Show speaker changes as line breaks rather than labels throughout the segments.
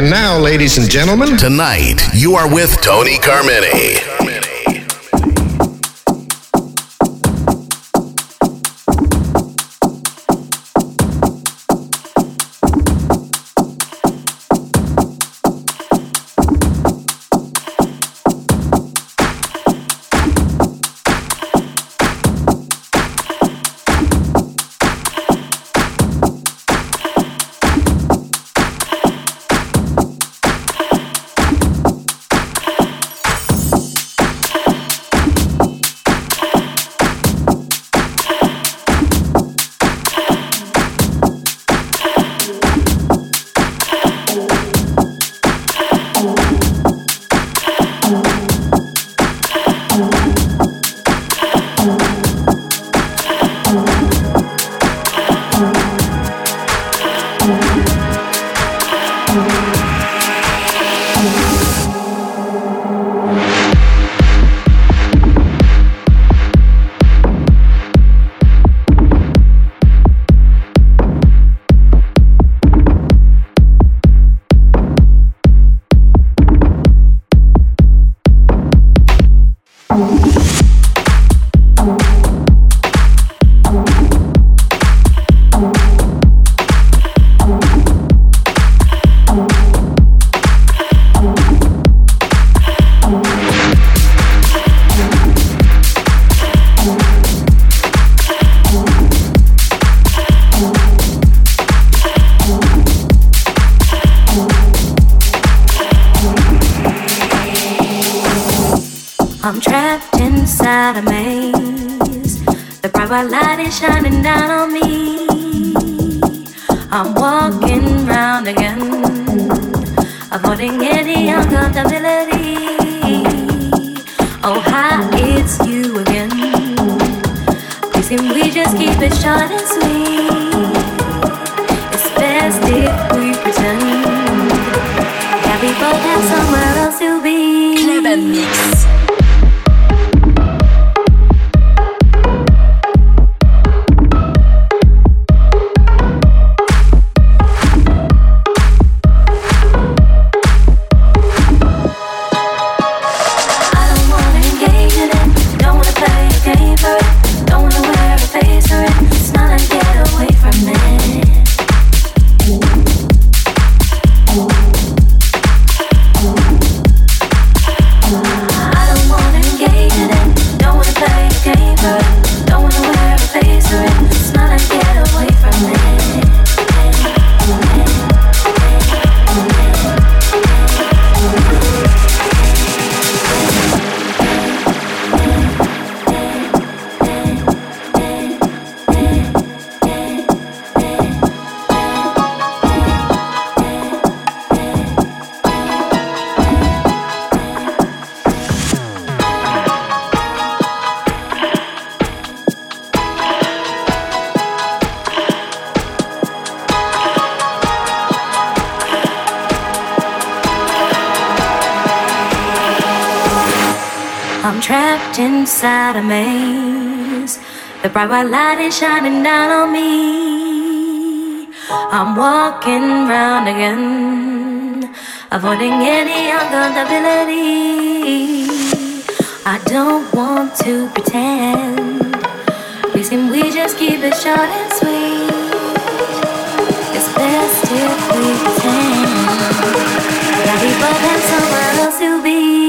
And now, ladies and gentlemen,
tonight you are with Tony Carmine.
inside The bright white light is shining down on me. I'm walking round again, avoiding any uncomfortability. Oh, hi, it's you again. Please can we just keep it short and sweet? It's best if we pretend that we both have some. I'm trapped inside a maze. The bright white light is shining down on me. I'm walking round again, avoiding any uncomfortability. I don't want to pretend. Please can we just keep it short and sweet? It's best if we pretend. That people than someone else to be.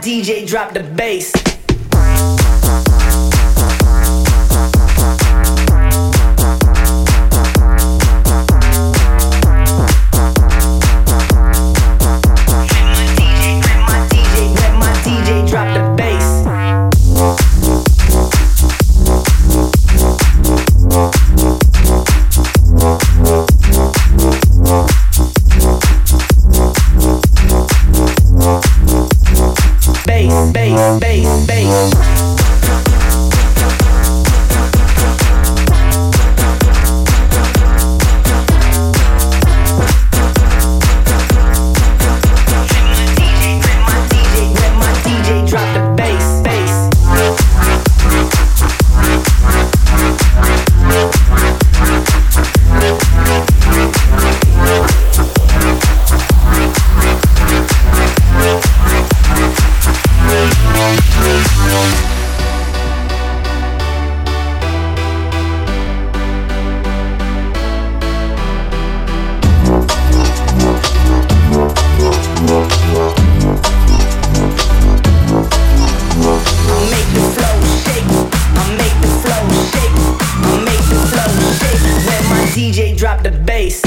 DJ drop the bass. DJ drop the bass.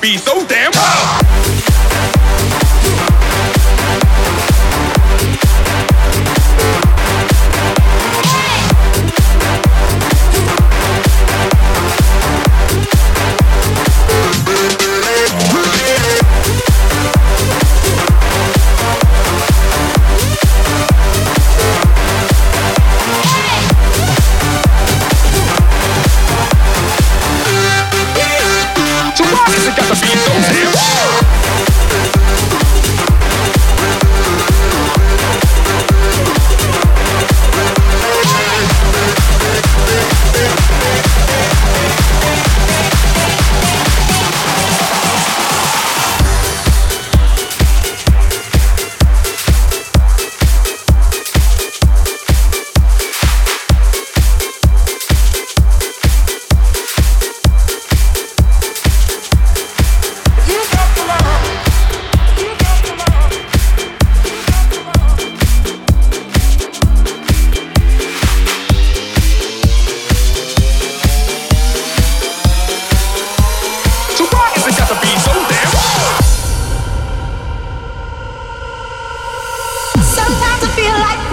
be so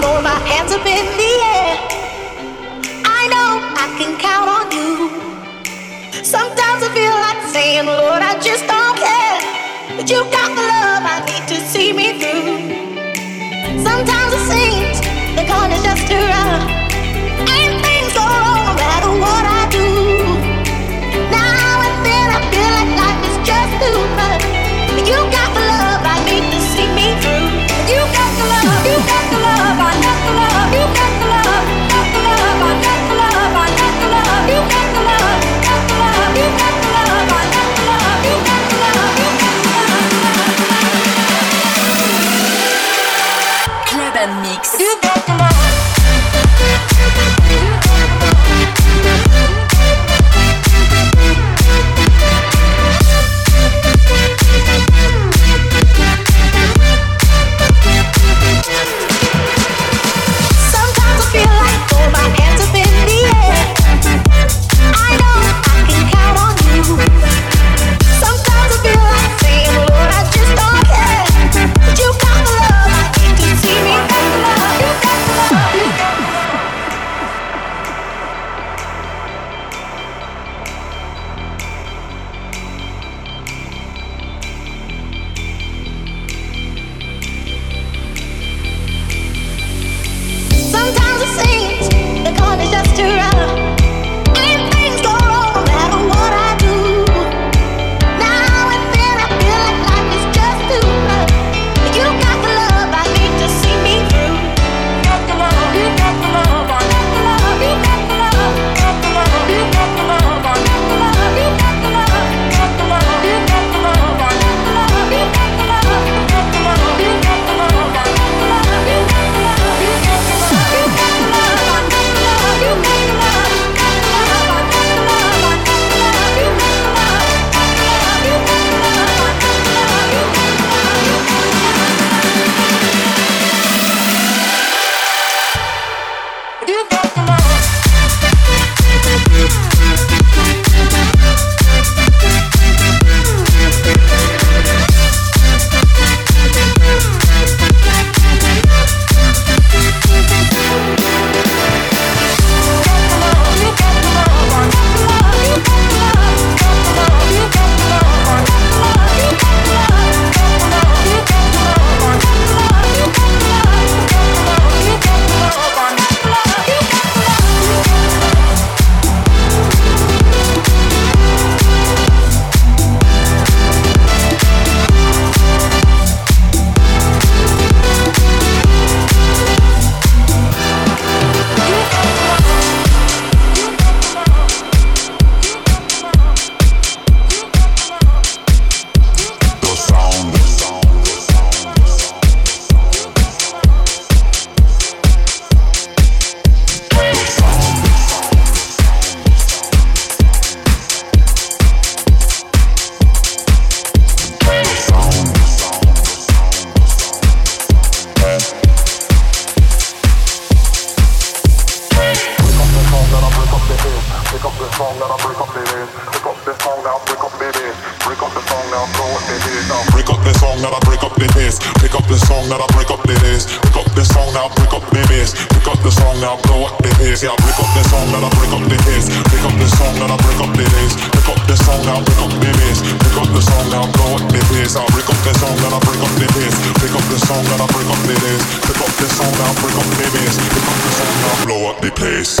throw my hands up in the air. I know I can count on you. Sometimes I feel like saying, Lord, I just don't care. But you have got the love I need to see me through. Sometimes
break up the head. Break up break up the head. Break up the song now, throw Break up the song Pick up this song now, break up the bass. Pick up the song now, break blow up the bass. Yeah, break up the song now, break up the bass. Pick up the song now, break up the bass. Pick up the song now, break up the bass. Pick up the song now, blow up the bass. I break up the song now, break up the bass. Pick up the song now, break up the bass. Pick up the song now, break up the bass. Pick up the song now, blow up the
place.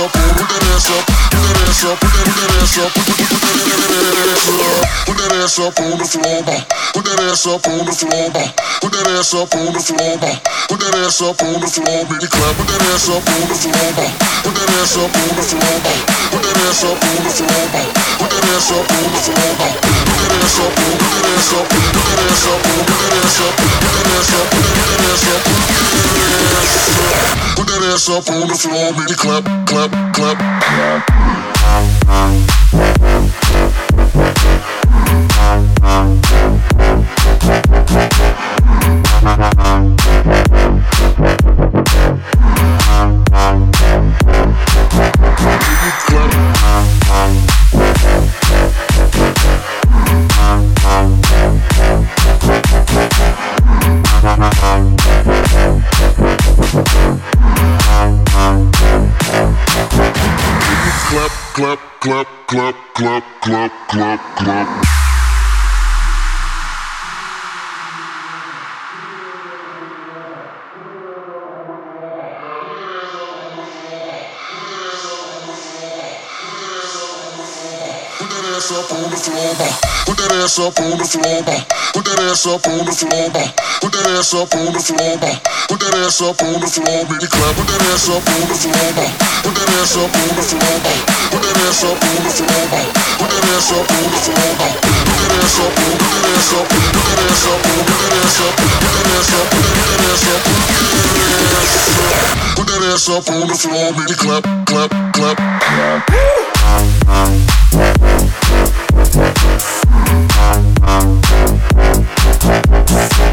up, put that ass up, put that ass up, put that put that ass up, put that put that ass up, put that ass up on the floor, put that ass up on the floor, put that ass up on the floor, put that ass up on the floor, baby clap, put that ass up on the floor. Put that ass up on the floor. Put that ass up on the floor. Put that ass up on the floor. Put that ass up. Put that ass up. Put that ass up. Put that ass up. Put that ass up. Put that ass up. Put that ass up on the floor. Baby, clap, clap, clap. clap. clap,
clap, clap, clap, clap, clap, clap. Put that ass up on the floor, put that ass up on the floor, put that ass up on the floor. Put that ass up on the floor, ma. Put that ass up on the floor, mini clap. Put that ass up on the floor, ma. Put that ass up on the floor, ma. Put that ass up on the floor, ma. Put that ass up on the floor, ma. Put that ass up put that ass up, put that ass up, put that ass up, put that ass up, put that ass up, put that ass up. Put that ass up on the floor, mini clap, clap, clap. clap.